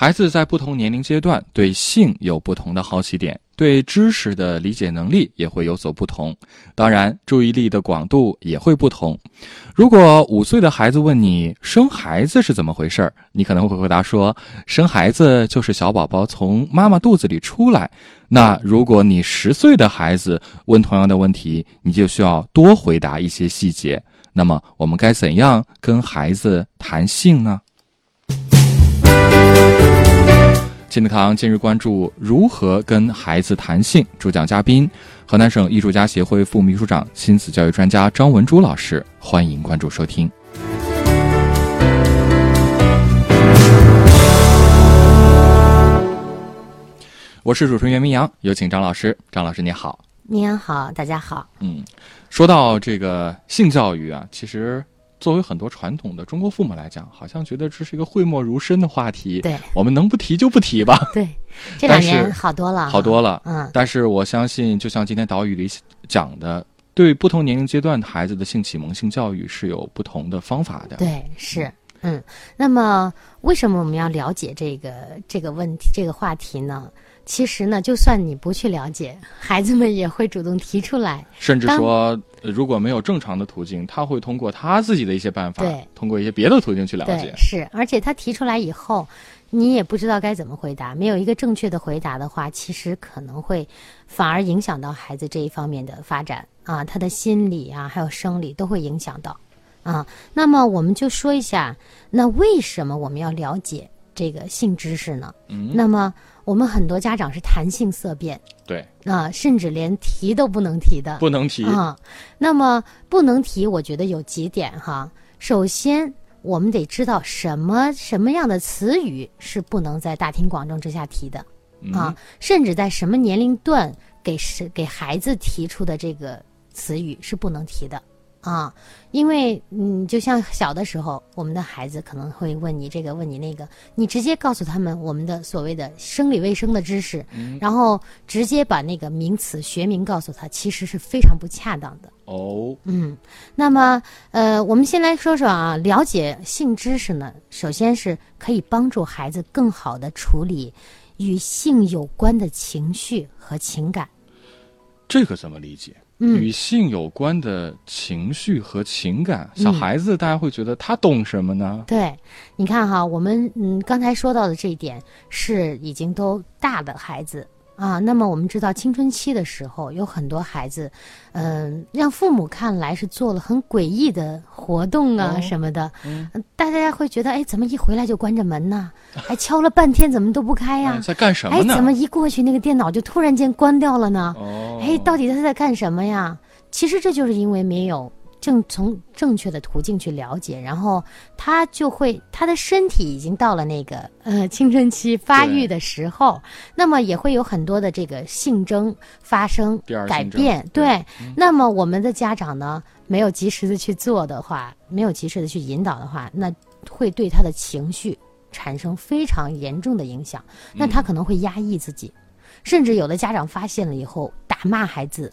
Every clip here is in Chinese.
孩子在不同年龄阶段对性有不同的好奇点，对知识的理解能力也会有所不同，当然，注意力的广度也会不同。如果五岁的孩子问你生孩子是怎么回事儿，你可能会回答说，生孩子就是小宝宝从妈妈肚子里出来。那如果你十岁的孩子问同样的问题，你就需要多回答一些细节。那么，我们该怎样跟孩子谈性呢？亲子堂今日关注如何跟孩子谈性，主讲嘉宾河南省艺术家协会副秘书长、亲子教育专家张文珠老师，欢迎关注收听。我是主持人袁明阳，有请张老师。张老师你好，明阳好，大家好。嗯，说到这个性教育啊，其实。作为很多传统的中国父母来讲，好像觉得这是一个讳莫如深的话题。对，我们能不提就不提吧。对，这两年好多了，好多了。嗯，但是我相信，就像今天导语里讲的，对不同年龄阶段的孩子的性启蒙、性教育是有不同的方法的。对，是。嗯，那么为什么我们要了解这个这个问题、这个话题呢？其实呢，就算你不去了解，孩子们也会主动提出来。甚至说，如果没有正常的途径，他会通过他自己的一些办法，对，通过一些别的途径去了解。是，而且他提出来以后，你也不知道该怎么回答。没有一个正确的回答的话，其实可能会反而影响到孩子这一方面的发展啊，他的心理啊，还有生理都会影响到啊。那么，我们就说一下，那为什么我们要了解这个性知识呢？嗯，那么。我们很多家长是谈性色变，对啊，甚至连提都不能提的，不能提啊。那么不能提，我觉得有几点哈。首先，我们得知道什么什么样的词语是不能在大庭广众之下提的啊，甚至在什么年龄段给是给孩子提出的这个词语是不能提的。啊，因为嗯，就像小的时候，我们的孩子可能会问你这个，问你那个，你直接告诉他们我们的所谓的生理卫生的知识，然后直接把那个名词学名告诉他，其实是非常不恰当的。哦，嗯，那么呃，我们先来说说啊，了解性知识呢，首先是可以帮助孩子更好的处理与性有关的情绪和情感。这个怎么理解？与性有关的情绪和情感，小孩子大家会觉得他懂什么呢？对，你看哈，我们嗯刚才说到的这一点是已经都大的孩子。啊，那么我们知道青春期的时候有很多孩子，嗯，让父母看来是做了很诡异的活动啊什么的，嗯，大家会觉得，哎，怎么一回来就关着门呢？还敲了半天怎么都不开呀？在干什么呢？哎，怎么一过去那个电脑就突然间关掉了呢？哦，哎，到底他在干什么呀？其实这就是因为没有。正从正确的途径去了解，然后他就会他的身体已经到了那个呃青春期发育的时候，那么也会有很多的这个性征发生改变。对，那么我们的家长呢，没有及时的去做的话，没有及时的去引导的话，那会对他的情绪产生非常严重的影响。那他可能会压抑自己，甚至有的家长发现了以后打骂孩子。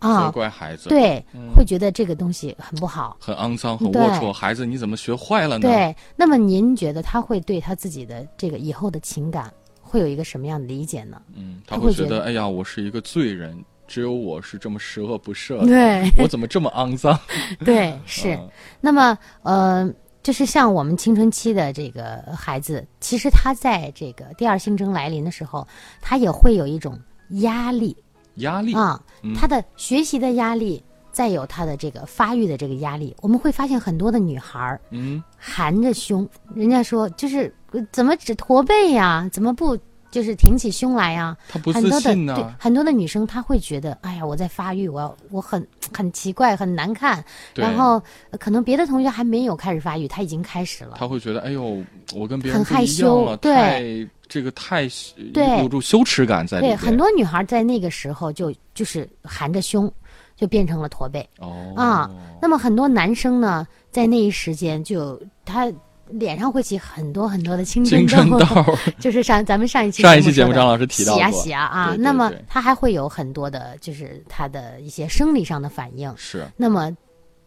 责怪孩子，对，会觉得这个东西很不好，很肮脏，很龌龊。孩子，你怎么学坏了呢？对，那么您觉得他会对他自己的这个以后的情感会有一个什么样的理解呢？嗯，他会觉得，哎呀，我是一个罪人，只有我是这么十恶不赦，对，我怎么这么肮脏？对，是。那么，呃，就是像我们青春期的这个孩子，其实他在这个第二性征来临的时候，他也会有一种压力。压力啊，他的学习的压力，再有他的这个发育的这个压力，我们会发现很多的女孩儿，嗯，含着胸，人家说就是怎么只驼背呀？怎么不就是挺起胸来呀？她不自信呢。对，很多的女生她会觉得，哎呀，我在发育，我要我很很奇怪，很难看。然后可能别的同学还没有开始发育，她已经开始了。她会觉得，哎呦，我跟别人很害羞，对。这个太对。有种羞耻感在里面。对，很多女孩在那个时候就就是含着胸，就变成了驼背。哦。啊，那么很多男生呢，在那一时间就他脸上会起很多很多的青青春春痘，就是上咱们上一期上一期节目张老师提到洗啊洗啊啊，对对那么对它还会有很多的，就是他的一些生理上的反应。是。那么，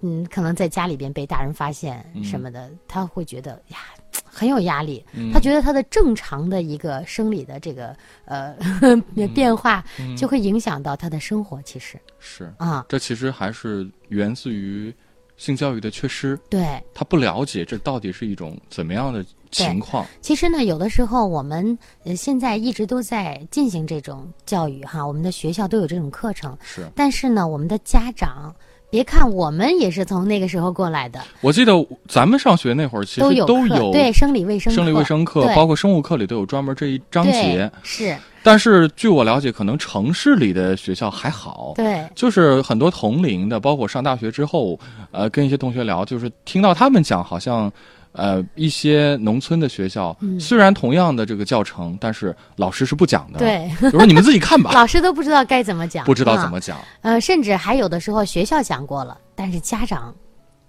嗯，可能在家里边被大人发现嗯。什么的，他会觉得呀 很有压力。嗯。他觉得他的正常的一个生理的这个呃 变化，嗯。就会影响到他的生活。其实。是，啊，这其实还是源自于性教育的缺失，对，他不了解这到底是一种怎么样的情况。其实呢，有的时候我们呃现在一直都在进行这种教育哈，我们的学校都有这种课程，是。但是呢，我们的家长。别看我们也是从那个时候过来的，我记得咱们上学那会儿，其实都有都有对生理卫生生理卫生课，包括生物课里都有专门这一章节。是，但是据我了解，可能城市里的学校还好。对就是很多同龄的，包括上大学之后，呃，跟一些同学聊，就是听到他们讲，好像，呃，一些农村的学校，嗯。虽然同样的这个教程，但是老师是不讲的，，对，就说你们自己看吧，老师都不知道该怎么讲，不知道怎啊么讲，呃，甚至还有的时候学校讲过了，但是家长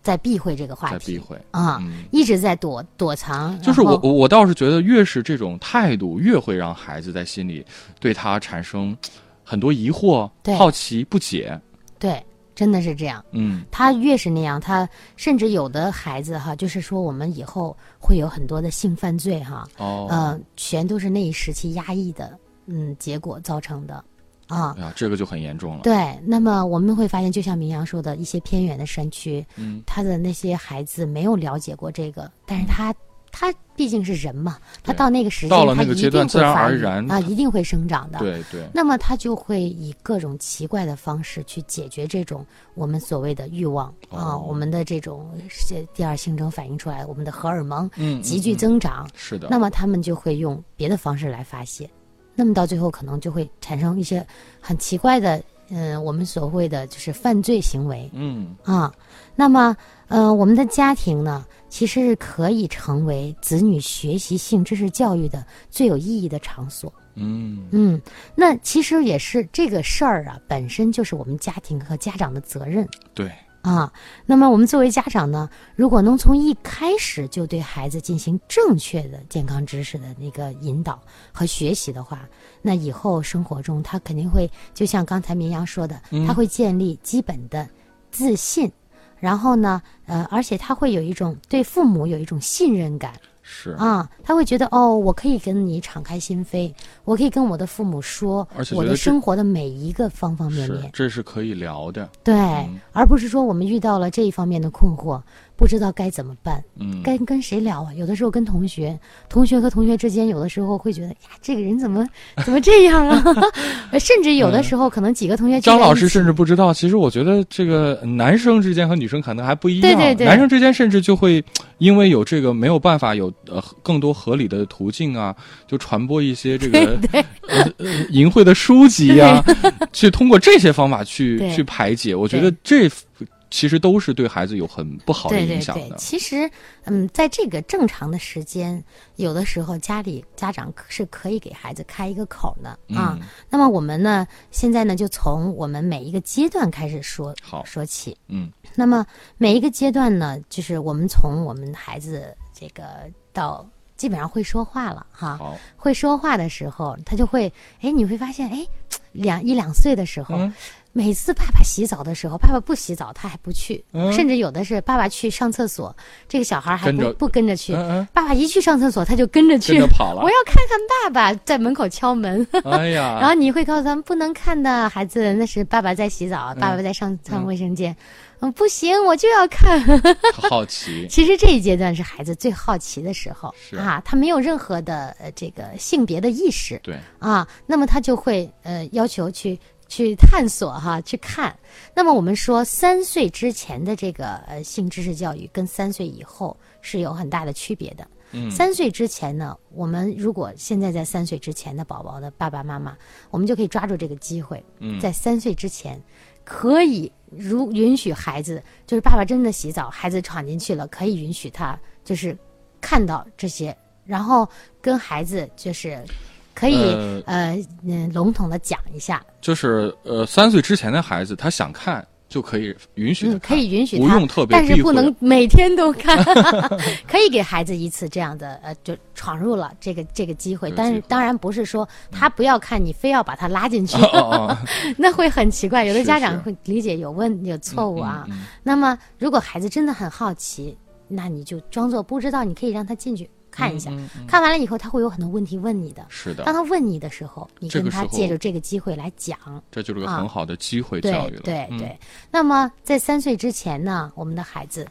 在避讳这个话题。在避讳。啊，嗯，一直在躲躲藏。就是我我我倒是觉得，越是这种态度，越会让孩子在心里对他产生很多疑惑、好奇、不解。对，真的是这样。嗯，他越是那样，他甚至有的孩子哈，就是说我们以后会有很多的性犯罪哈，哦，呃，全都是那一时期压抑的嗯结果造成的啊。哎呀，这个就很严重了。对，那么我们会发现，就像明阳说的，一些偏远的山区，嗯，他的那些孩子没有了解过这个，但是他他毕竟是人嘛，他到那个时间，到了那个阶段自然而然啊，一定会生长的。对对，那么他就会以各种奇怪的方式去解决这种我们所谓的欲望啊，哦我们的这种是第二性征反映出来，我们的荷尔蒙嗯，急剧嗯嗯增长。是的。那么他们就会用别的方式来发泄，那么到最后可能就会产生一些很奇怪的，嗯、我们所谓的就是犯罪行为嗯啊。那么，呃，我们的家庭呢，其实是可以成为子女学习性知识教育的最有意义的场所。嗯嗯，那其实也是这个事儿啊，本身就是我们家庭和家长的责任。对，啊，那么我们作为家长呢，如果能从一开始就对孩子进行正确的健康知识的那个引导和学习的话，那以后生活中他肯定会，就像刚才绵阳说的，嗯他会建立基本的自信，然后呢，呃，而且他会有一种对父母有一种信任感。是，啊，他会觉得哦，我可以跟你敞开心扉，我可以跟我的父母说我的而且觉得这生活的每一个方方面是面，，这是可以聊的。对，嗯而不是说我们遇到了这一方面的困惑，不知道该怎么办，嗯，该跟谁聊啊？有的时候跟同学，同学和同学之间，有的时候会觉得呀，这个人怎么 怎么这样啊？甚至有的时候可能几个同学张老师甚至不知道，其实我觉得这个男生之间和女生可能还不一样。对对对男生之间甚至就会因为有这个没有办法有呃更多合理的途径啊，就传播一些这个 淫秽的书籍呀、去通过这些方法去去排解。我觉得这其实都是对孩子有很不好的对对对，影响的。其实，嗯，在这个正常的时间，有的时候家里家长是可以给孩子开一个口的啊。嗯那么我们呢，现在呢，就从我们每一个阶段开始说好说起。嗯那么每一个阶段呢，就是我们从我们孩子这个到基本上会说话了哈，会说话的时候，他就会，哎，你会发现，哎，两一两岁的时候，嗯每次爸爸洗澡的时候，爸爸不洗澡，他还不去，嗯？甚至有的是爸爸去上厕所，这个小孩还不跟着？不跟着去，嗯嗯，爸爸一去上厕所，他就跟着去，跟着跑了。我。要看看爸爸在门口敲门，哎呀，然后你会告诉他们不能看的，孩子，那是爸爸在洗澡，嗯。爸爸在上上卫生间，嗯，不行，我就要看。好奇，其实这一阶段是孩子最好奇的时候。是。啊，他没有任何的呃这个性别的意识。对，啊，那么他就会呃要求去去探索哈，去看。那么我们说三岁之前的这个呃性知识教育跟三岁以后是有很大的区别的。嗯，三岁之前呢，我们如果现在在三岁之前的宝宝的爸爸妈妈，我们就可以抓住这个机会，嗯在三岁之前，可以如允许孩子，就是爸爸真的洗澡，孩子闯进去了，可以允许他就是看到这些，然后跟孩子就是可以呃呃嗯笼统的讲一下，就是呃，三岁之前的孩子，他想看就可以允许可以允许不他用特别但是不能每天都看，可以给孩子一次这样的呃，就闯入了这个这个机会。但是当然不是说他不要看，你非要把他拉进去，那会很奇怪。有的家长会理解有问有错误啊。那么如果孩子真的很好奇，那你就装作不知道，你可以让他进去看一下。嗯嗯看完了以后，他会有很多问题问你的。是的当，他问你的时候，你跟他借着这个机会来讲。这就是个啊很好的机会教育了。嗯对对。那么在三岁之前呢，我们的孩子，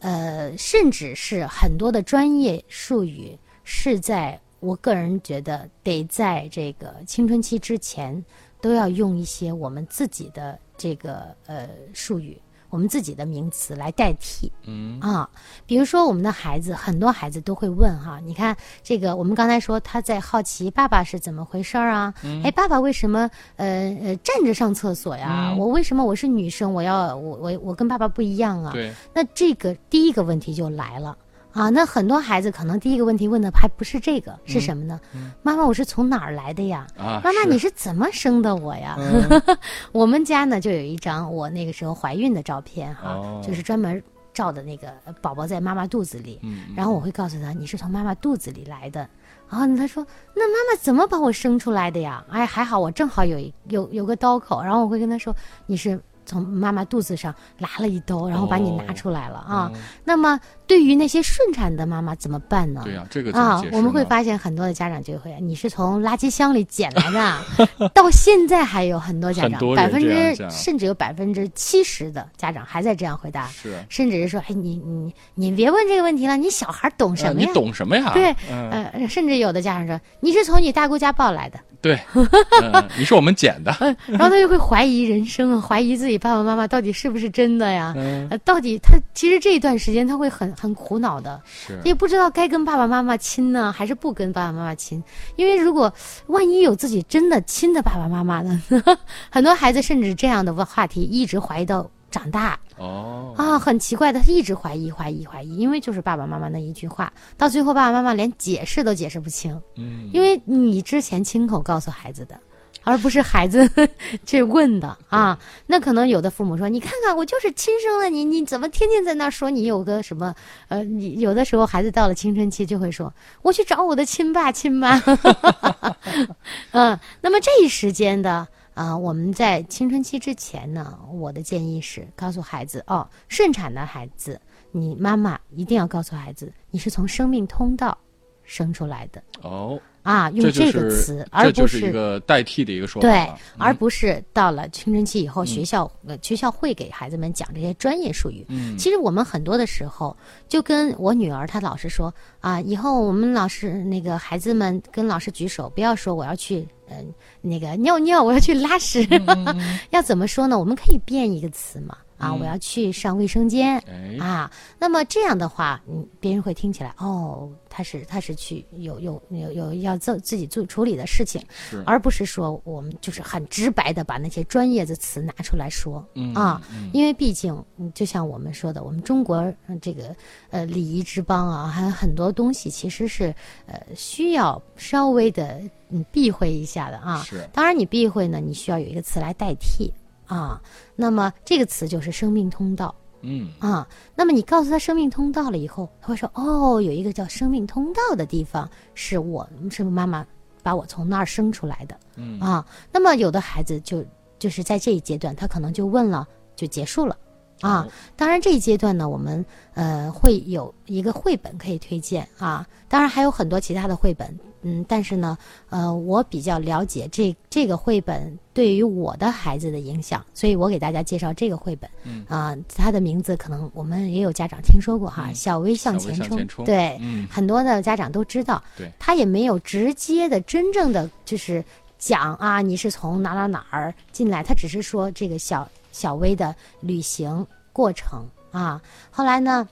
呃，甚至是很多的专业术语是在我个人觉得得在这个青春期之前都要用一些我们自己的这个呃术语。我们自己的名词来代替，嗯啊，比如说我们的孩子，很多孩子都会问哈，你看这个，我们刚才说他在好奇爸爸是怎么回事儿啊？哎，爸爸为什么呃呃站着上厕所呀？嗯我为什么我是女生，我要我我我跟爸爸不一样啊？对，那这个第一个问题就来了啊，那很多孩子可能第一个问题问的还不是这个，是什么呢？妈妈，我是从哪儿来的呀？啊，妈妈，你是怎么生的我呀？我们家呢就有一张我那个时候怀孕的照片哈，哦就是专门照的那个宝宝在妈妈肚子里，然后我会告诉他你是从妈妈肚子里来的。然后他说：“那妈妈怎么把我生出来的呀？”哎，还好我正好有一有有个刀口，然后我会跟他说：“你是从妈妈肚子上拉了一刀，然后把你拿出来了啊。哦那么对于那些顺产的妈妈怎么办呢？对呀，这个啊我们会发现很多的家长就会，你是从垃圾箱里捡来的，到现在还有很多家长，百分之甚至有百分之七十的家长还在这样回答，是甚至是说，哎，你你你别问这个问题了，你小孩懂什呃你么呀？懂什么呀？对，嗯，呃，甚至有的家长说你是从你大姑家抱来的，对，嗯你是我们捡的，然后他就会怀疑人生啊，怀疑自己爸爸妈妈到底是不是真的呀？嗯，呃，到底他其实这一段时间他会很很苦恼的，也不知道该跟爸爸妈妈亲呢，还是不跟爸爸妈妈亲。因为如果万一有自己真的亲的爸爸妈妈呢，很多孩子甚至这样的话题一直怀疑到长大哦，啊，很奇怪的，他一直怀疑、怀疑、怀疑，因为就是爸爸妈妈那一句话，到最后爸爸妈妈连解释都解释不清，嗯，因为你之前亲口告诉孩子的。而不是孩子 去问的啊，那可能有的父母说：“你看看，我就是亲生的你，你怎么天天在那说你有个什么？呃，你有的时候孩子到了青春期就会说：我去找我的亲爸亲妈。嗯，那么这一时间的啊、我们在青春期之前呢，我的建议是告诉孩子哦，顺产的孩子，你妈妈一定要告诉孩子，你是从生命通道生出来的哦，啊，用这就个是词，而不是一个代替的一个说法对了，而嗯不是到了青春期以后，学校呃学校会给孩子们讲这些专业术语。嗯其实我们很多的时候，就跟我女儿她老师说啊，以后我们老师那个孩子们跟老师举手，不要说我要去嗯、呃那个尿尿，我要去拉屎，嗯 要怎么说呢？我们可以变一个词嘛。啊，我要去上卫生间哎，啊。那么这样的话，嗯，别人会听起来哦，他是他是去有有有有要自自己做处理的事情，而不是说我们就是很直白的把那些专业的词拿出来说、嗯啊。嗯，因为毕竟嗯就像我们说的，我们中国呃这个呃礼仪之邦啊，还有很多东西其实是呃需要稍微的嗯避讳一下的啊。是。当然你避讳呢，你需要有一个词来代替啊。那么这个词就是生命通道。嗯啊，那么你告诉他生命通道了以后，他会说哦，有一个叫生命通道的地方，是我是妈妈把我从那儿生出来的嗯啊。那么有的孩子就就是在这一阶段，他可能就问了，就结束了。啊哦，当然这一阶段呢，我们呃会有一个绘本可以推荐啊，当然还有很多其他的绘本，嗯，但是呢，呃，我比较了解这这个绘本对于我的孩子的影响，所以我给大家介绍这个绘本，嗯。啊，它的名字可能我们也有家长听说过哈，嗯。小微向前冲，向前冲。对，嗯。很多的家长都知道，对。他也没有直接的真正的就是讲啊，你是从哪哪哪儿进来，他只是说这个小小微的旅行过程啊。后来呢，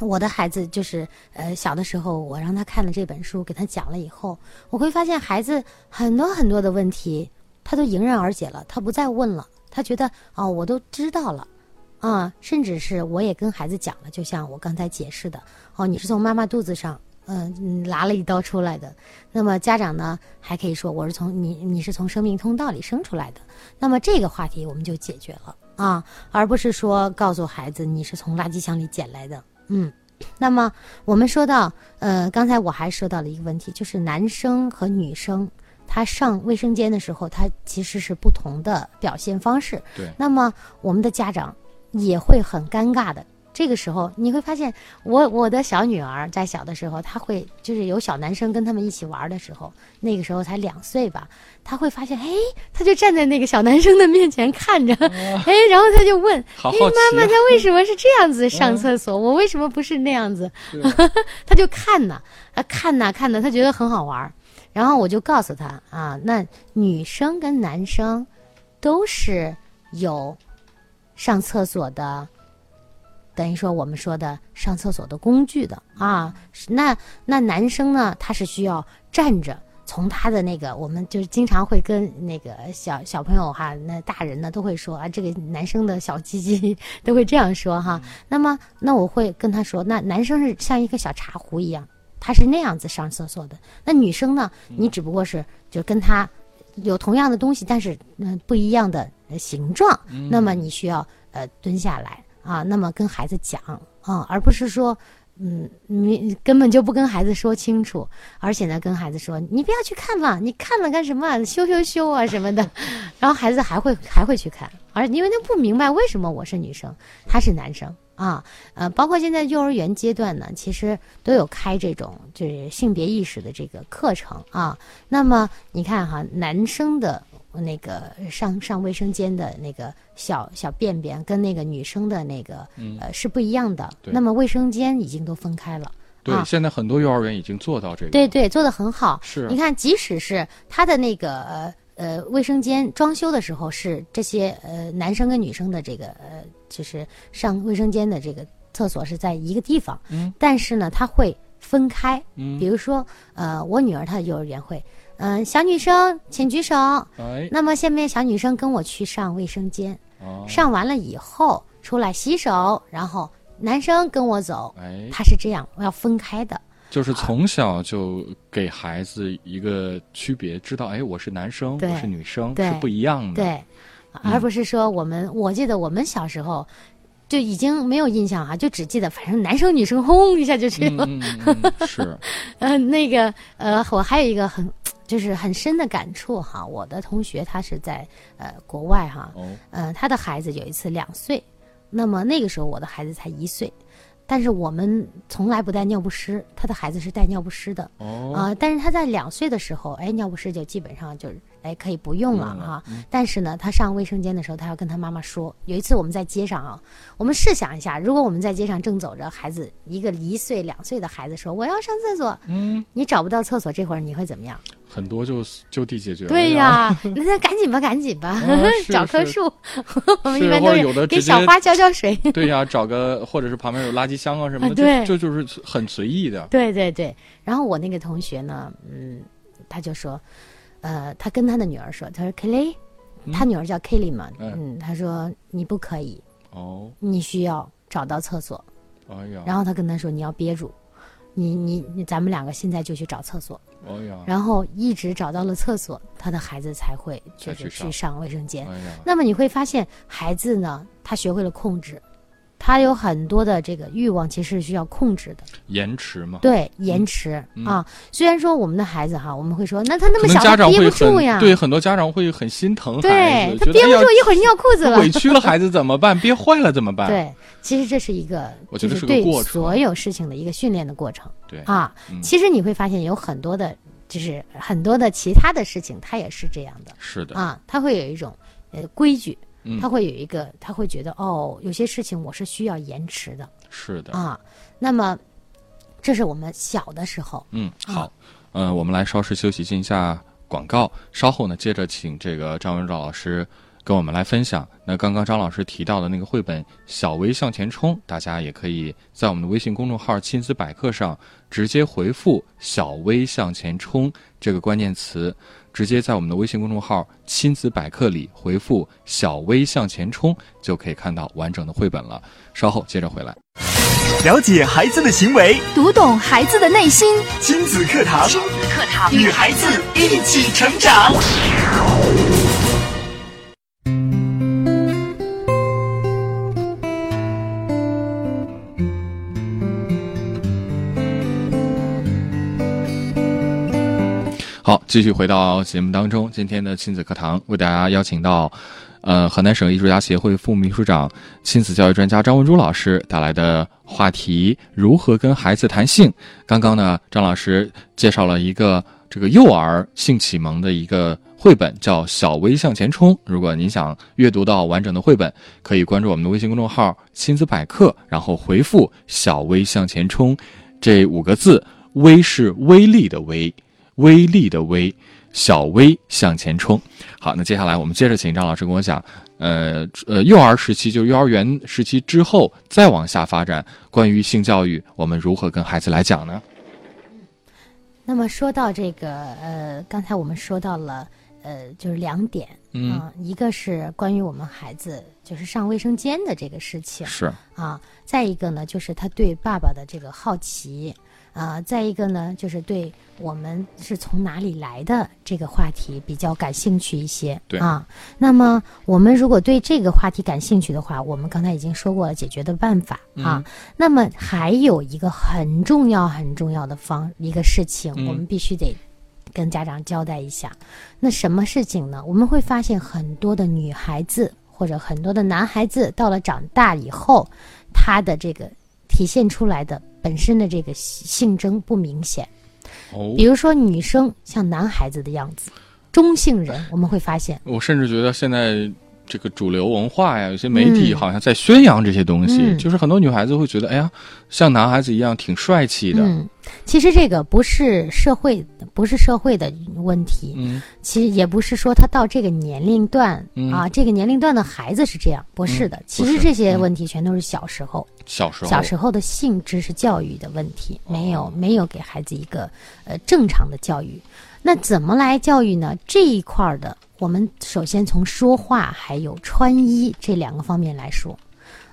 我的孩子就是呃小的时候，我让他看了这本书，给他讲了以后，我会发现孩子很多很多的问题，他都迎刃而解了，他不再问了，他觉得哦，我都知道了。啊，甚至是我也跟孩子讲了，就像我刚才解释的，哦，你是从妈妈肚子上，嗯、嗯，拿了一刀出来的。那么家长呢，还可以说我是从你，你是从生命通道里生出来的。那么这个话题我们就解决了啊，而不是说告诉孩子你是从垃圾箱里捡来的。嗯，那么我们说到，呃，刚才我还说到了一个问题，就是男生和女生他上卫生间的时候，他其实是不同的表现方式。对那么我们的家长也会很尴尬的。这个时候你会发现，我我的小女儿在小的时候，她会就是有小男生跟他们一起玩的时候，那个时候才两岁吧，她会发现，哎，她就站在那个小男生的面前看着，哎，然后她就问，哎，好好奇妈妈，啊他为什么是这样子上厕所？我为什么不是那样子？她就看呐，啊看呐看呐，她觉得很好玩。然后我就告诉她啊，那女生跟男生都是有上厕所的，等于说我们说的上厕所的工具的啊。那那男生呢，他是需要站着。从他的那个，我们就是经常会跟那个小小朋友哈，那大人呢都会说啊，这个男生的小鸡鸡 都会这样说哈。那么，那我会跟他说，那男生是像一个小茶壶一样，他是那样子上厕所的。那女生呢，你只不过是就跟他有同样的东西，但是嗯、呃不一样的呃形状。那么你需要呃蹲下来啊，那么跟孩子讲啊，而不是说。嗯，你根本就不跟孩子说清楚，而且呢，跟孩子说你不要去看了，你看了干什么？羞羞羞啊什么的，然后孩子还会还会去看，而因为他不明白为什么我是女生，他是男生啊，呃，包括现在幼儿园阶段呢，其实都有开这种就是性别意识的这个课程啊。那么你看哈，男生的那个上上卫生间的那个小小便便，跟那个女生的那个、呃是不一样的。那么卫生间已经都分开了。对，啊现在很多幼儿园已经做到这个。对对，做的很好。是你看，即使是他的那个呃呃卫生间装修的时候，是这些呃男生跟女生的这个呃，就是上卫生间的这个厕所是在一个地方，嗯，但是呢，他会分开。嗯比如说，呃，我女儿她的幼儿园会，嗯、小女生请举手。哎，那么下面小女生跟我去上卫生间，哦，上完了以后出来洗手，然后男生跟我走，哎，他是这样，我要分开的。就是从小就给孩子一个区别，知道哎，我是男生，我是女生，是不一样的。，对，而不是说我们，我记得我们小时候就已经没有印象哈、就只记得反正男生女生轰一下就去了。是，呃，那个呃，我还有一个很就是很深的感触哈，我的同学他是在呃国外哈，哦，呃，他的孩子有一次两岁，那么那个时候我的孩子才一岁。但是我们从来不带尿不湿，他的孩子是带尿不湿的，哦，啊、但是他在两岁的时候，哎，尿不湿就基本上就是哎可以不用了哈、但是呢，他上卫生间的时候，他要跟他妈妈说。有一次我们在街上啊，我们试想一下，如果我们在街上正走着，孩子一个一岁两岁的孩子说我要上厕所，嗯，你找不到厕所，这会儿你会怎么样？很多就就地解决了。对呀，那那赶紧吧，赶紧吧，找棵树。我们一般都有的是给小花浇浇水。对呀，找个或者是旁边有垃圾箱啊什么的，啊对这就就是很随意的。对对对，然后我那个同学呢，嗯，他就说，呃，他跟他的女儿说，他说 Kelly，他女儿叫 Kelly 嘛，嗯嗯，他说你不可以，哦，你需要找到厕所。哎呀，然后他跟他说你要憋住，你你你，咱们两个现在就去找厕所。哎呀，然后一直找到了厕所，他的孩子才会就是去上卫生间。哎，那么你会发现，孩子呢，他学会了控制，他有很多的这个欲望，其实是需要控制的。延迟嘛。对，延迟、嗯啊。虽然说我们的孩子哈，我们会说，那他那么小，他憋家长会很不住呀。对很多家长会很心疼孩子，对他憋不住，一会儿尿裤子了。委屈了孩子怎么办？憋坏了怎么办？对，其实这是一个，我觉得就是对个过程所有事情的一个训练的过程对啊。嗯其实你会发现有很多的，就是很多的其他的事情，他也是这样的是的，啊。他会有一种呃规矩，嗯他会有一个，他会觉得哦，有些事情我是需要延迟的是的，啊。那么，这是我们小的时候。嗯，啊好，嗯、我们来稍事休息，进一下广告，稍后呢，接着请这个张文照老师跟我们来分享。那刚刚张老师提到的那个绘本《小微向前冲》，大家也可以在我们的微信公众号“亲子百科”上直接回复“小微向前冲”这个关键词，直接在我们的微信公众号“亲子百科”里回复“小微向前冲”，就可以看到完整的绘本了。稍后接着回来。了解孩子的行为，读懂孩子的内心。亲子课堂，亲子课堂，与孩子一起成长。好继续回到节目当中，今天的亲子课堂为大家邀请到，呃，河南省艺术家协会副秘书长、亲子教育专家张文珠老师带来的话题：如何跟孩子谈性。刚刚呢，张老师介绍了一个这个幼儿性启蒙的一个绘本，叫《小微向前冲》。如果您想阅读到完整的绘本，可以关注我们的微信公众号“亲子百科”，然后回复“小微向前冲”这五个字。微是微力的微。微力的微，小微向前冲。好，那接下来我们接着请张老师跟我讲，呃呃，幼儿时期就幼儿园时期之后再往下发展，关于性教育，我们如何跟孩子来讲呢？那么说到这个，呃，刚才我们说到了，呃，就是两点，嗯，一个是关于我们孩子就是上卫生间的这个事情，是啊，再一个呢，就是他对爸爸的这个好奇。啊，再一个呢，就是对我们是从哪里来的这个话题比较感兴趣一些。对啊，那么我们如果对这个话题感兴趣的话，我们刚才已经说过了解决的办法啊。那么还有一个很重要、很重要的方一个事情，我们必须得跟家长交代一下。那什么事情呢？我们会发现很多的女孩子或者很多的男孩子到了长大以后，他的这个体现出来的。本身的这个性征不明显，哦，比如说女生像男孩子的样子，中性人，我们会发现，我甚至觉得现在这个主流文化呀，有些媒体好像在宣扬这些东西，就是很多女孩子会觉得，哎呀，像男孩子一样挺帅气的。嗯，其实这个不是社会，不是社会的问题，嗯，其实也不是说他到这个年龄段啊，这个年龄段的孩子是这样，不是的，其实这些问题全都是小时候。小时候，小时候的性知识教育的问题，没有没有给孩子一个呃正常的教育。那怎么来教育呢？这一块的，我们首先从说话还有穿衣这两个方面来说。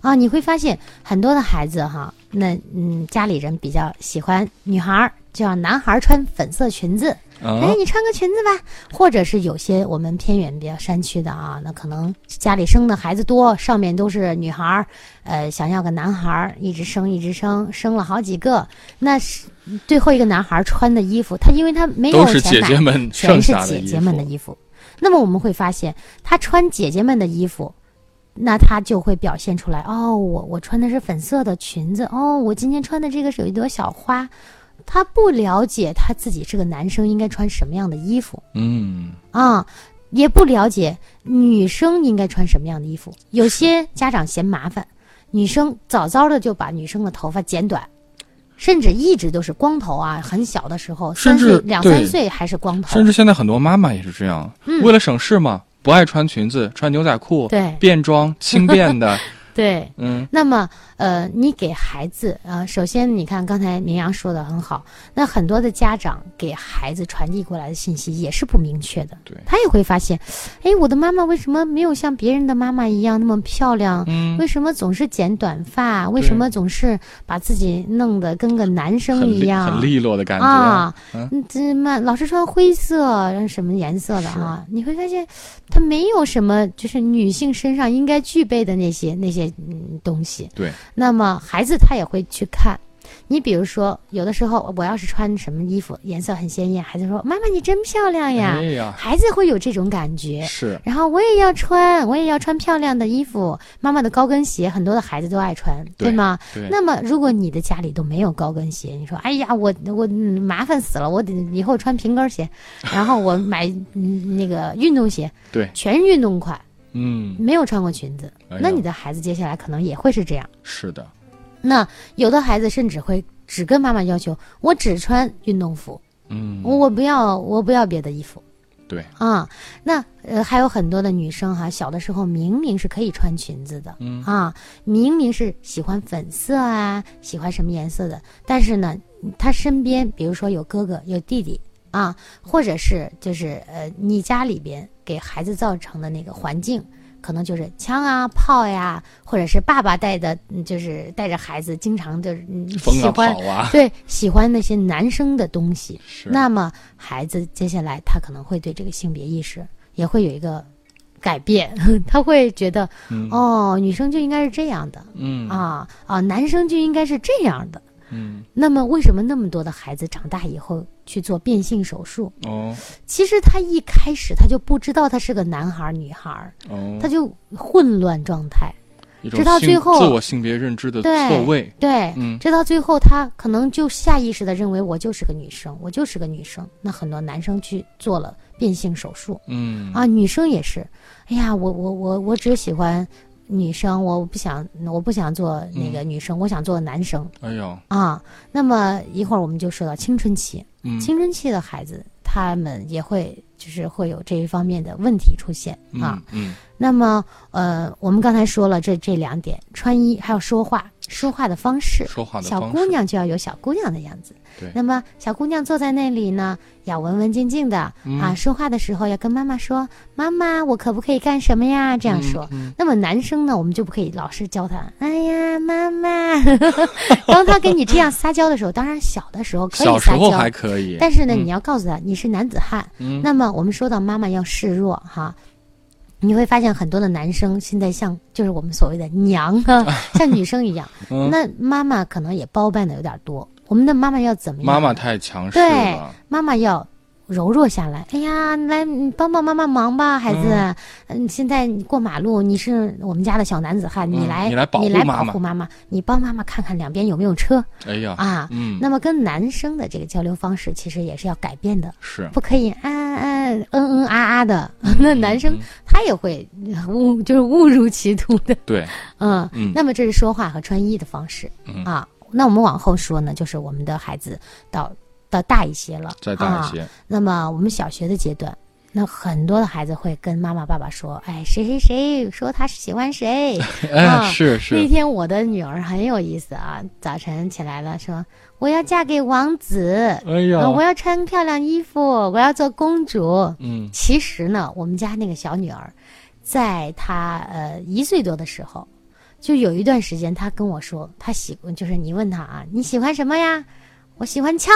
啊，你会发现很多的孩子哈，那嗯，家里人比较喜欢女孩儿，就让男孩儿穿粉色裙子。哎，你穿个裙子吧，或者是有些我们偏远比较山区的啊，那可能家里生的孩子多，上面都是女孩儿，呃，想要个男孩儿，一直生一直生，生了好几个，那是最后一个男孩穿的衣服，他因为他没有钱买，全是姐姐们的衣服。那么我们会发现，他穿姐姐们的衣服，那他就会表现出来哦，我我穿的是粉色的裙子，哦，我今天穿的这个是有一朵小花。他不了解他自己是个男生应该穿什么样的衣服，嗯啊，也不了解女生应该穿什么样的衣服。有些家长嫌麻烦，女生早早的就把女生的头发剪短，甚至一直都是光头啊。很小的时候，甚至两三岁还是光头。甚至现在很多妈妈也是这样，为了省事嘛，不爱穿裙子，穿牛仔裤，对，便装轻便的。对，嗯，那么，呃，你给孩子，呃，首先你看刚才明阳说的很好，那很多的家长给孩子传递过来的信息也是不明确的，对，他也会发现，哎，我的妈妈为什么没有像别人的妈妈一样那么漂亮？嗯，为什么总是剪短发？为什么总是把自己弄得跟个男生一样？很利落的感觉啊，嗯，这么老是穿灰色，什么颜色的啊？你会发现，他没有什么就是女性身上应该具备的那些那些。嗯，东西对，那么孩子他也会去看。你比如说，有的时候我要是穿什么衣服，颜色很鲜艳，孩子说：“妈妈，你真漂亮呀！”孩子会有这种感觉。是。然后我也要穿，我也要穿漂亮的衣服。妈妈的高跟鞋，很多的孩子都爱穿，对吗？对。那么，如果你的家里都没有高跟鞋，你说：“哎呀，我我麻烦死了，我得以后穿平跟鞋，然后我买那个运动鞋，对，全是运动款。”嗯，没有穿过裙子，那你的孩子接下来可能也会是这样。是的，那有的孩子甚至会只跟妈妈要求，我只穿运动服，嗯，我不要我不要别的衣服。对。啊，那呃还有很多的女生哈，小的时候明明是可以穿裙子的，嗯。啊，明明是喜欢粉色啊，喜欢什么颜色的，但是呢，她身边比如说有哥哥有弟弟。啊，或者是就是呃，你家里边给孩子造成的那个环境，可能就是枪啊、炮呀，或者是爸爸带的，就是带着孩子经常就是喜欢 对喜欢那些男生的东西。那么孩子接下来他可能会对这个性别意识也会有一个改变，他会觉得哦，女生就应该是这样的，嗯。啊啊，男生就应该是这样的。嗯那么为什么那么多的孩子长大以后去做变性手术？哦其实他一开始他就不知道他是个男孩儿女孩儿，哦，他就混乱状态。直到最后自我性别认知的错位。对，嗯直到最后他可能就下意识的认为我就是个女生，我就是个女生。那很多男生去做了变性手术嗯啊，女生也是。哎呀，我我我我只喜欢女生，我不想我不想做那个女生，我想做男生哎呦，啊。那么一会儿我们就说到青春期，嗯青春期的孩子他们也会就是会有这一方面的问题出现啊。嗯那么，呃，我们刚才说了这这两点，穿衣还有说话，说话的方式嗯，，说话的小姑娘就要有小姑娘的样子。对那么小姑娘坐在那里呢，要文文静静的、嗯啊，说话的时候要跟妈妈说：“妈妈，我可不可以干什么呀？”这样说。嗯那么男生呢，我们就不可以老是教他：“哎呀，妈妈。”当他跟你这样撒娇的时候，当然小的时候可以小时候撒娇，还可以，但是呢，嗯你要告诉他你是男子汉。嗯那么我们说到妈妈要示弱哈，你会发现很多的男生现在像就是我们所谓的娘啊，像女生一样。嗯那妈妈可能也包办的有点多。我们的妈妈要怎么样？妈妈太强势对了，妈妈要柔弱下来。哎呀，来你帮帮妈妈忙吧，孩子。嗯，现在你过马路，你是我们家的小男子汉，你嗯来你来保护妈妈保护妈妈，你帮妈妈看看两边有没有车哎呀，啊。嗯，那么跟男生的这个交流方式其实也是要改变的。是不可以啊啊嗯嗯啊啊的，那男生嗯他也会误就是误入歧途的，对，嗯。嗯那么这是说话和穿衣的方式嗯啊。那我们往后说呢，就是我们的孩子到到大一些了，再大一啊。些，那么我们小学的阶段。那很多的孩子会跟妈妈、爸爸说：“哎，谁谁谁说他喜欢谁。哎，啊是那，天我的女儿很有意思啊，早晨起来了，说我要嫁给王子，哎呀啊，，我要穿漂亮衣服，我要做公主。嗯其实呢，我们家那个小女儿，在她呃一岁多的时候，就有一段时间，她跟我说，她喜就是你问她啊，你喜欢什么呀？我喜欢枪，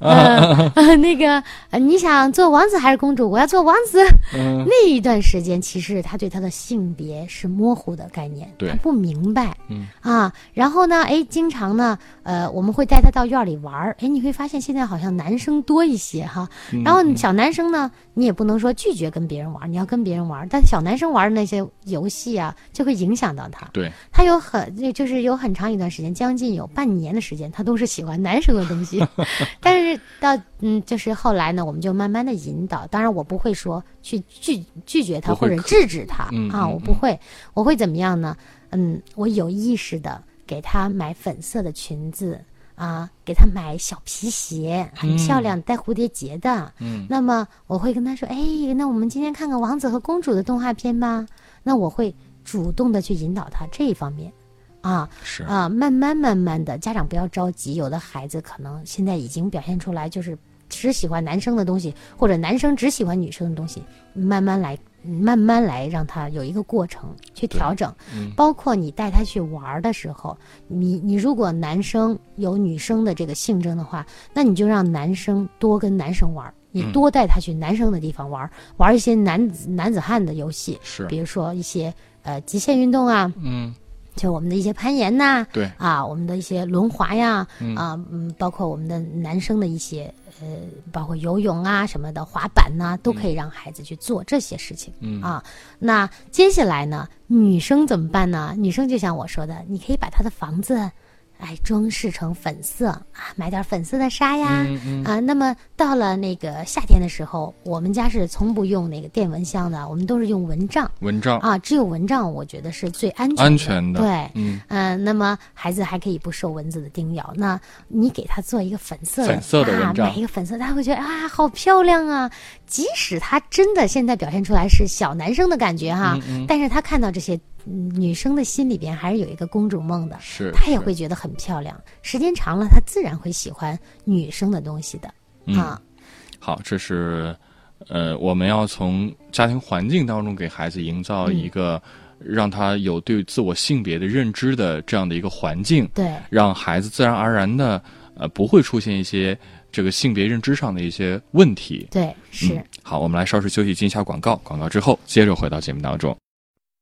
呃呃那个呃，你想做王子还是公主？我要做王子。嗯，那一段时间，其实他对他的性别是模糊的概念，他不明白。嗯啊，然后呢，哎，经常呢，呃，我们会带他到院里玩儿，哎，你会发现现在好像男生多一些哈。嗯然后小男生呢，你也不能说拒绝跟别人玩儿，你要跟别人玩儿，但小男生玩儿的那些游戏啊，就会影响到他。对，他有很就是有很长一段时间，将近有半年的时间，他都是喜欢男生的东西。但是到嗯，就是后来呢，我们就慢慢的引导。当然，我不会说去拒拒绝他或者制止他啊，我不会。我会怎么样呢？嗯，我有意识的给他买粉色的裙子啊，给他买小皮鞋，很漂亮，带蝴蝶结的。嗯那么我会跟他说：“哎，那我们今天看看王子和公主的动画片吧。”那我会主动的去引导他这一方面，啊是，啊，慢慢慢慢的，家长不要着急，有的孩子可能现在已经表现出来，就是只喜欢男生的东西，或者男生只喜欢女生的东西，慢慢来。慢慢来，让他有一个过程去调整。嗯。包括你带他去玩儿的时候，你你如果男生有女生的这个性征的话，那你就让男生多跟男生玩儿，你嗯多带他去男生的地方玩儿，玩儿一些男子男子汉的游戏，是，比如说一些呃极限运动啊，嗯就我们的一些攀岩呐、对，啊，我们的一些轮滑呀，嗯啊，嗯，包括我们的男生的一些呃，包括游泳啊什么的，滑板呐、都可以让孩子去做这些事情。嗯啊，那接下来呢，女生怎么办呢？女生就像我说的，你可以把她的房子，哎，装饰成粉色啊，买点粉色的纱呀。嗯嗯啊，那么到了那个夏天的时候，我们家是从不用那个电蚊香的，我们都是用蚊帐蚊帐啊。只有蚊帐，我觉得是最安全的。安全的，对，嗯，嗯、那么孩子还可以不受蚊子的叮咬。那你给他做一个粉色的粉色的啊，蚊帐买一个粉色，他会觉得啊，好漂亮啊。即使他真的现在表现出来是小男生的感觉哈，但是他看到这些、嗯女生的心里边还是有一个公主梦的，是，她也会觉得很漂亮。时间长了，她自然会喜欢女生的东西的、嗯啊。好，这是呃，我们要从家庭环境当中给孩子营造一个让他有对自我性别的认知的这样的一个环境，对，让孩子自然而然的呃不会出现一些这个性别认知上的一些问题。对，是。嗯好，我们来稍事休息，进一下广告。广告之后，接着回到节目当中。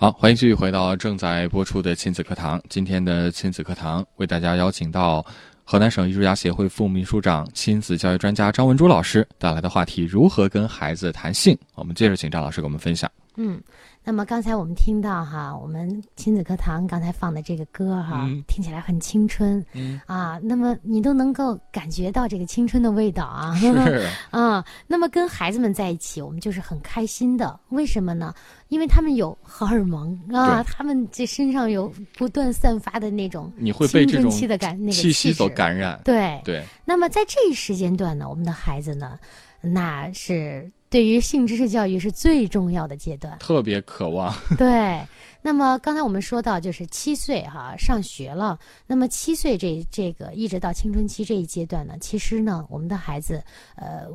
好，欢迎继续回到正在播出的亲子课堂。今天的亲子课堂为大家邀请到河南省艺术家协会副秘书长、亲子教育专家张文珠老师带来的话题：如何跟孩子谈性？我们接着请张老师给我们分享。嗯，那么刚才我们听到哈，我们亲子课堂刚才放的这个歌哈，嗯。听起来很青春，嗯。啊，那么你都能够感觉到这个青春的味道啊，是。啊，那么跟孩子们在一起，我们就是很开心的。为什么呢？因为他们有荷尔蒙啊，他们这身上有不断散发的那种你会被这种青春期的感那个气息所感染。对，对，那么在这一时间段呢，我们的孩子呢，那是对于性知识教育是最重要的阶段。特别渴望。对，那么刚才我们说到，就是七岁哈、上学了。那么七岁这这个一直到青春期这一阶段呢，其实呢，我们的孩子，呃，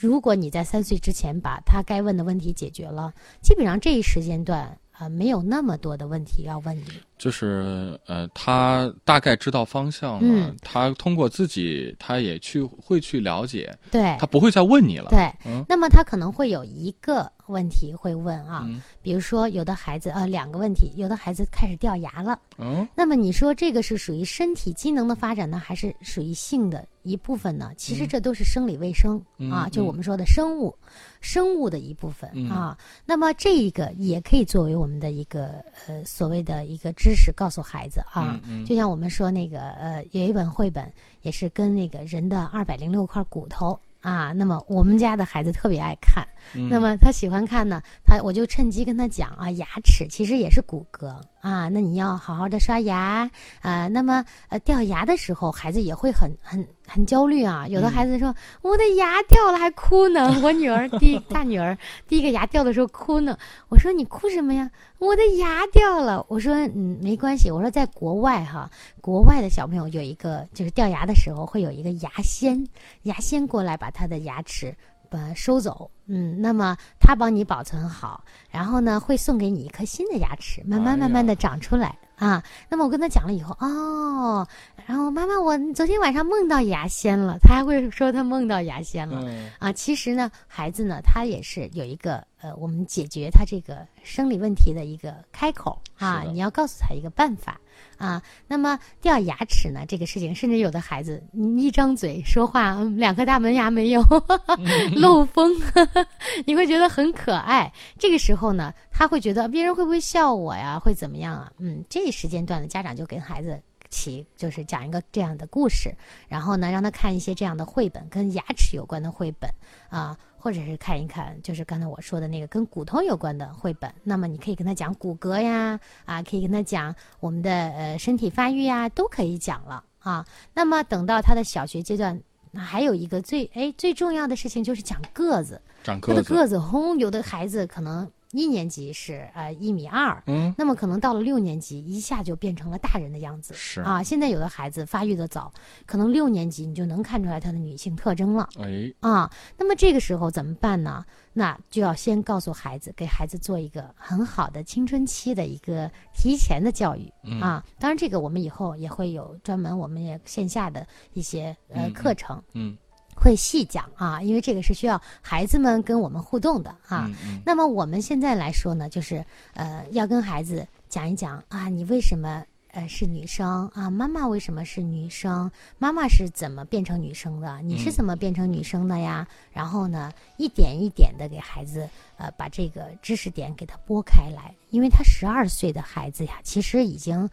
如果你在三岁之前把他该问的问题解决了，基本上这一时间段啊、没有那么多的问题要问你。就是呃，他大概知道方向了，嗯他通过自己，他也去会去了解，对他不会再问你了。对，嗯那么他可能会有一个问题会问啊，嗯比如说有的孩子呃两个问题，有的孩子开始掉牙了。嗯那么你说这个是属于身体机能的发展呢，还是属于性的一部分呢？其实这都是生理卫生、嗯啊，嗯就我们说的生物，生物的一部分、嗯啊。那么这一个也可以作为我们的一个呃所谓的一个知识，告诉孩子啊。就像我们说那个呃，有一本绘本也是跟那个人的二百零六块骨头。啊，那么我们家的孩子特别爱看，嗯那么他喜欢看呢，他我就趁机跟他讲啊，牙齿其实也是骨骼啊，那你要好好的刷牙啊。那么呃掉牙的时候，孩子也会很很很焦虑啊。有的孩子说、我的牙掉了还哭呢，我女儿第大女儿第一个牙掉的时候哭呢。我说你哭什么呀？我的牙掉了。我说嗯没关系，我说在国外哈，国外的小朋友有一个就是掉牙的时候会有一个牙仙，牙仙过来把他的牙齿。把收走，嗯，那么他帮你保存好，然后呢，会送给你一颗新的牙齿，慢慢慢慢的长出来、啊。那么我跟他讲了以后，哦，然后妈妈，我昨天晚上梦到牙仙了，他还会说他梦到牙仙了、嗯啊。其实呢，孩子呢，他也是有一个呃，我们解决他这个生理问题的一个开口啊你要告诉他一个办法。啊，那么掉牙齿呢？这个事情，甚至有的孩子，你一张嘴说话，嗯两颗大门牙没有，漏风，你会觉得很可爱。这个时候呢，他会觉得别人会不会笑我呀？会怎么样啊？嗯，这时间段的家长就跟孩子起，就是讲一个这样的故事，然后呢，让他看一些这样的绘本，跟牙齿有关的绘本啊。或者是看一看，就是刚才我说的那个跟骨头有关的绘本。那么你可以跟他讲骨骼呀，啊，可以跟他讲我们的呃身体发育呀，都可以讲了啊。那么等到他的小学阶段，那还有一个最哎最重要的事情就是讲个子。他长个子，的个子，轰，有的孩子可能一年级是呃一米二，嗯，那么可能到了六年级，一下就变成了大人的样子。是啊，现在有的孩子发育的早，可能六年级你就能看出来他的女性特征了。哎，啊，那么这个时候怎么办呢？那就要先告诉孩子，给孩子做一个很好的青春期的一个提前的教育、嗯啊。当然，这个我们以后也会有专门我们也线下的一些呃课程嗯会细讲啊，因为这个是需要孩子们跟我们互动的啊。嗯嗯那么我们现在来说呢，就是呃，要跟孩子讲一讲啊，你为什么呃是女生啊？妈妈为什么是女生？妈妈是怎么变成女生的？你是嗯怎么变成女生的呀？然后呢，一点一点的给孩子呃把这个知识点给他拨开来，因为他十二岁的孩子呀，其实已经。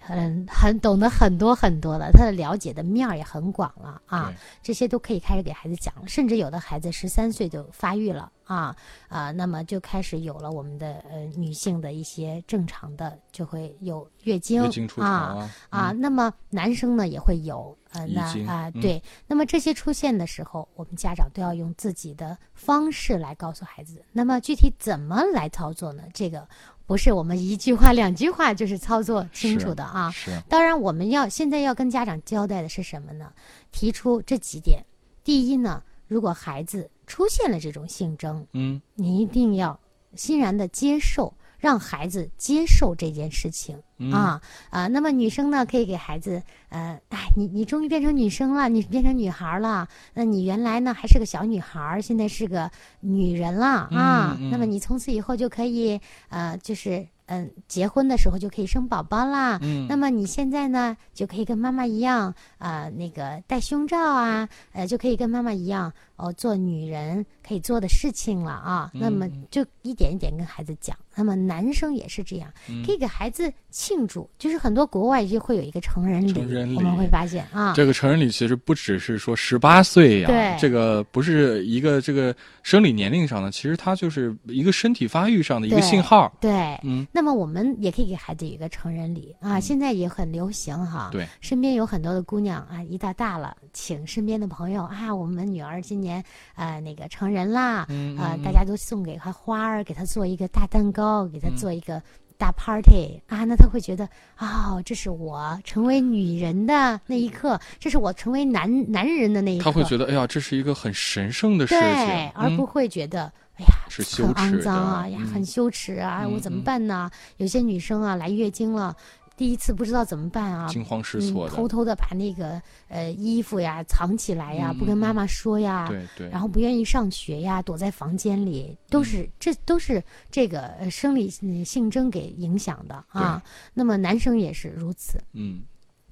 很很懂得很多很多了，他的了解的面儿也很广了啊，这些都可以开始给孩子讲了，甚至有的孩子十三岁就发育了啊啊，那么就开始有了我们的呃女性的一些正常的就会有月经啊啊啊，那么男生呢也会有呃那啊嗯对，那么这些出现的时候，我们家长都要用自己的方式来告诉孩子。那么具体怎么来操作呢？这个不是我们一句话两句话就是操作清楚的啊。是当然，我们要现在要跟家长交代的是什么呢？提出这几点。第一呢，如果孩子出现了这种性征，嗯你一定要欣然的接受，让孩子接受这件事情。嗯啊啊，那么女生呢，可以给孩子，呃，哎，你你终于变成女生了，你变成女孩了，那你原来呢还是个小女孩，现在是个女人了啊，嗯嗯那么你从此以后就可以，呃，就是嗯、结婚的时候就可以生宝宝啦，嗯那么你现在呢就可以跟妈妈一样，啊、那个戴胸罩啊，呃，就可以跟妈妈一样，哦，做女人可以做的事情了啊，那么嗯就一点一点跟孩子讲，那么男生也是这样。嗯可以给孩子庆祝，就是很多国外就会有一个成人礼，成人礼我们会发现啊，这个成人礼其实不只是说十八岁呀，对这个不是一个这个生理年龄上的，其实它就是一个身体发育上的一个信号。对。嗯，那么我们也可以给孩子有一个成人礼啊，现在也很流行哈。对，身边有很多的姑娘啊，一到大了，请身边的朋友啊，我们女儿今年呃那个成人啦，嗯啊、嗯大家都送给他花儿，给他做一个大蛋糕，给她嗯做一个大 party、啊，那他会觉得哦，这是我成为女人的那一刻，这是我成为男男人的那一刻。他会觉得，哎呀，这是一个很神圣的事对情，，而不嗯会觉得。哎呀，是羞很肮耻脏啊，呀，嗯很羞耻啊！我嗯怎么嗯办呢？有些女生啊，来月经了，第一次不知道怎么办啊，惊慌失嗯，措的。偷偷的把那个呃衣服呀藏起来呀，嗯不跟妈嗯妈说呀，对对，然后不愿意上学呀，躲在房间里，都是、这都是这个呃生理嗯性征给影响的啊。那么男生也是如此，嗯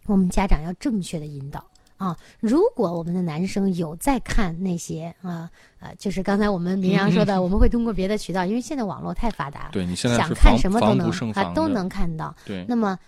我们家长要正确的引导啊。如果我们的男生有在看那些啊呃，就是刚才我们明阳说的，我们会通过别的渠道，因为现在网络太发达，对你现在想看什么都能啊都能看到。对，那么。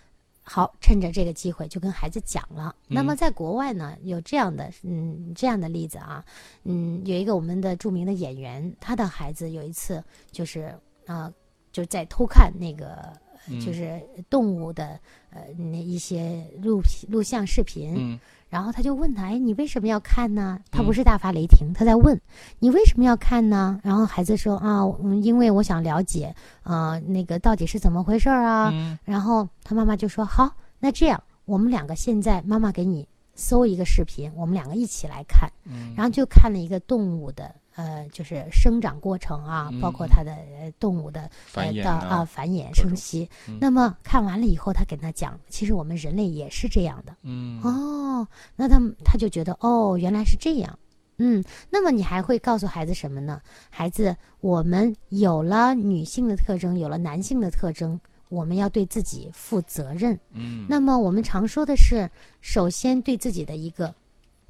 好，趁着这个机会就跟孩子讲了。那么嗯。在国外呢，有这样的嗯这样的例子啊，嗯，有一个我们的著名的演员，他的孩子有一次就是啊、呃就在偷看那个嗯。就是动物的呃那一些录录像视频，嗯然后他就问他，哎，你为什么要看呢？他嗯不是大发雷霆，他在问你为什么要看呢？然后孩子说啊，嗯，因为我想了解，啊，那个到底是怎么回事啊？嗯然后他妈妈就说好，那这样我们两个现在妈妈给你搜一个视频，我们两个一起来看，嗯然后就看了一个动物的。呃，就是生长过程啊，嗯包括它的呃动物的繁衍啊啊繁衍生息。嗯那么看完了以后，他跟他讲，其实我们人类也是这样的。嗯哦，那他他就觉得哦，原来是这样。嗯，那么你还会告诉孩子什么呢？孩子，我们有了女性的特征，有了男性的特征，我们要对自己负责任。嗯那么我们常说的是，首先对自己的一个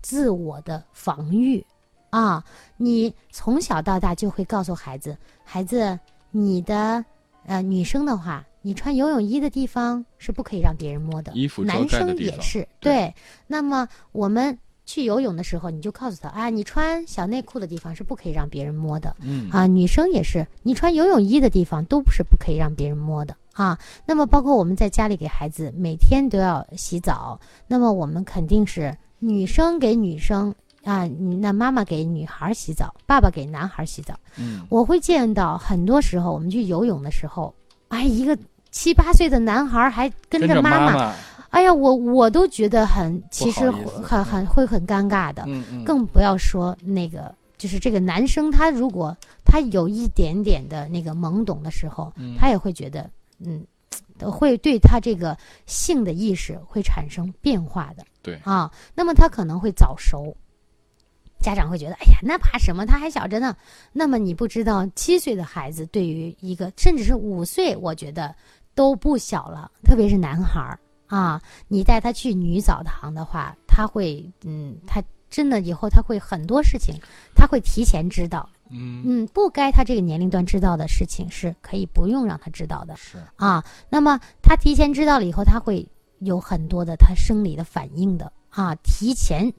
自我的防御啊，你从小到大就会告诉孩子，孩子，你的呃女生的话，你穿游泳衣的地方是不可以让别人摸的，衣服遮男生也是对那么我们去游泳的时候，你就告诉他啊，你穿小内裤的地方是不可以让别人摸的。嗯啊，女生也是，你穿游泳衣的地方都不是不可以让别人摸的啊。那么，包括我们在家里给孩子每天都要洗澡，那么我们肯定是女生给女生啊，你那妈妈给女孩洗澡，爸爸给男孩洗澡。嗯我会见到很多时候，我们去游泳的时候，哎，一个七八岁的男孩还跟跟着着妈妈，妈，哎呀，我我都觉得很，其实很很会很尴尬的。嗯嗯更不要说那个，就是这个男生，他如果他有一点点的那个懵懂的时候，嗯他也会觉得，嗯，会对他这个性的意识会产生变化的。对啊，那么他可能会早熟。家长会觉得，哎呀，那怕什么？他还小着呢。那么你不知道，七岁的孩子对于一个甚至是五岁，我觉得都不小了，特别是男孩儿啊。你带他去女澡堂的话，他会，嗯，他真的以后他会很多事情，他会提前知道。嗯嗯，不该他这个年龄段知道的事情，是可以不用让他知道的是啊。那么他提前知道了以后，他会有很多的他生理的反应的啊，提前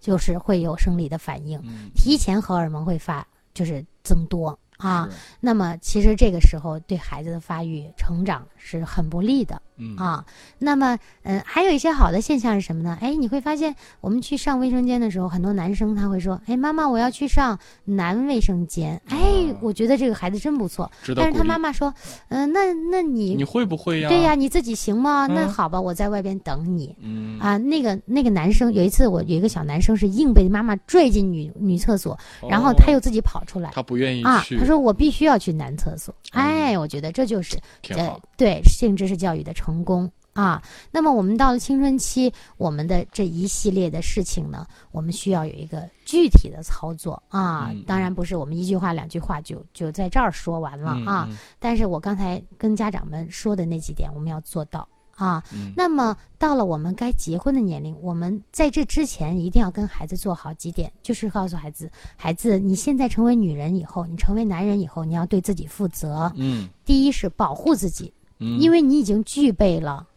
就是会有生理的反应，嗯提前荷尔蒙会发就是增多啊。那么其实这个时候对孩子的发育成长是很不利的。嗯啊，那么，嗯，还有一些好的现象是什么呢？哎，你会发现，我们去上卫生间的时候，很多男生他会说：“哎，妈妈，我要去上男卫生间。”哎，我觉得这个孩子真不错。但是他妈妈说：“嗯、那那你你会不会呀？对呀，你自己行吗？那嗯好吧，我在外边等你。”嗯啊，那个那个男生有一次，我有一个小男生是硬被妈妈拽进女女厕所，然后他又自己跑出来。哦他不愿意啊，去，他说我必须要去男厕所。嗯哎，我觉得这就是呃挺好，，对性知识教育的成功啊。那么我们到了青春期，我们的这一系列的事情呢，我们需要有一个具体的操作啊。嗯当然不是我们一句话两句话就就在这儿说完了嗯啊。嗯但是我刚才跟家长们说的那几点，我们要做到啊。嗯那么到了我们该结婚的年龄，我们在这之前一定要跟孩子做好几点，就是告诉孩子，孩子，你现在成为女人以后，你成为男人以后，你要对自己负责。嗯第一是保护自己，嗯，因为你已经具备了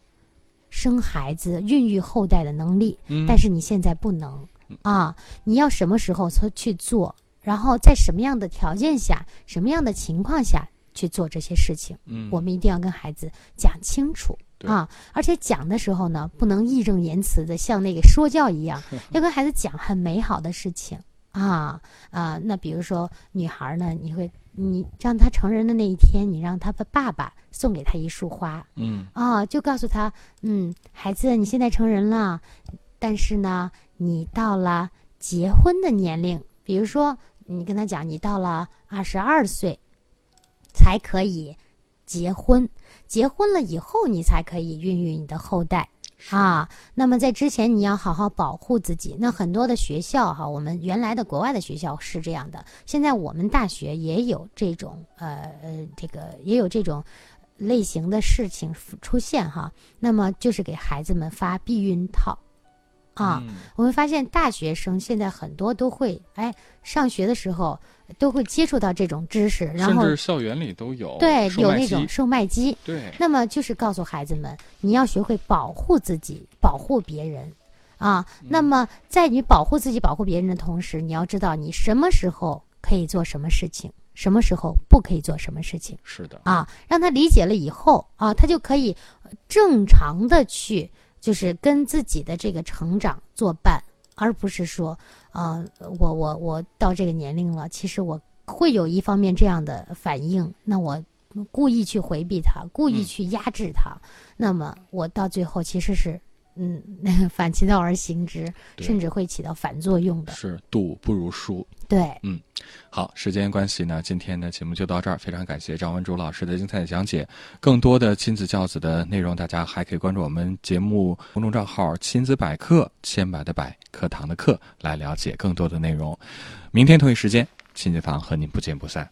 生孩子、孕育后代的能力，嗯但是你现在不能啊！你要什么时候去去做，然后在什么样的条件下、什么样的情况下去做这些事情，嗯我们一定要跟孩子讲清楚。啊，而且讲的时候呢，不能义正言辞的像那个说教一样，要跟孩子讲很美好的事情啊啊。那比如说女孩呢，你会你让他成人的那一天，你让他的爸爸送给他一束花，嗯啊，就告诉他，嗯，孩子，你现在成人了，但是呢，你到了结婚的年龄，比如说，你跟他讲，你到了二十二岁才可以结婚，结婚了以后，你才可以孕育你的后代。啊，那么在之前你要好好保护自己。那很多的学校哈，我们原来的国外的学校是这样的，现在我们大学也有这种呃呃，这个也有这种类型的事情出现哈。那么就是给孩子们发避孕套啊。嗯我们发现大学生现在很多都会，哎，上学的时候都会接触到这种知识，然甚后至校园里都有对有那种售卖机，对那么就是告诉孩子们，你要学会保护自己，保护别人，啊。嗯那么在你保护自己、保护别人的同时，你要知道你什么时候可以做什么事情，什么时候不可以做什么事情是的啊。让他理解了以后啊，他就可以正常的去，就是跟自己的这个成长作伴，而不是说，啊，我我我到这个年龄了，其实我会有一方面这样的反应，那我故意去回避它，故意嗯去压制它，那么我到最后其实是。嗯，反其道而行之，甚至会起到反作用的。是赌不如输。对，嗯好，时间关系呢，今天的节目就到这儿。非常感谢张文竹老师的精彩讲解。更多的亲子教子的内容，大家还可以关注我们节目公众账号“亲子百科”，千百的百，课堂的课，来了解更多的内容。明天同一时间，新街坊和您不见不散。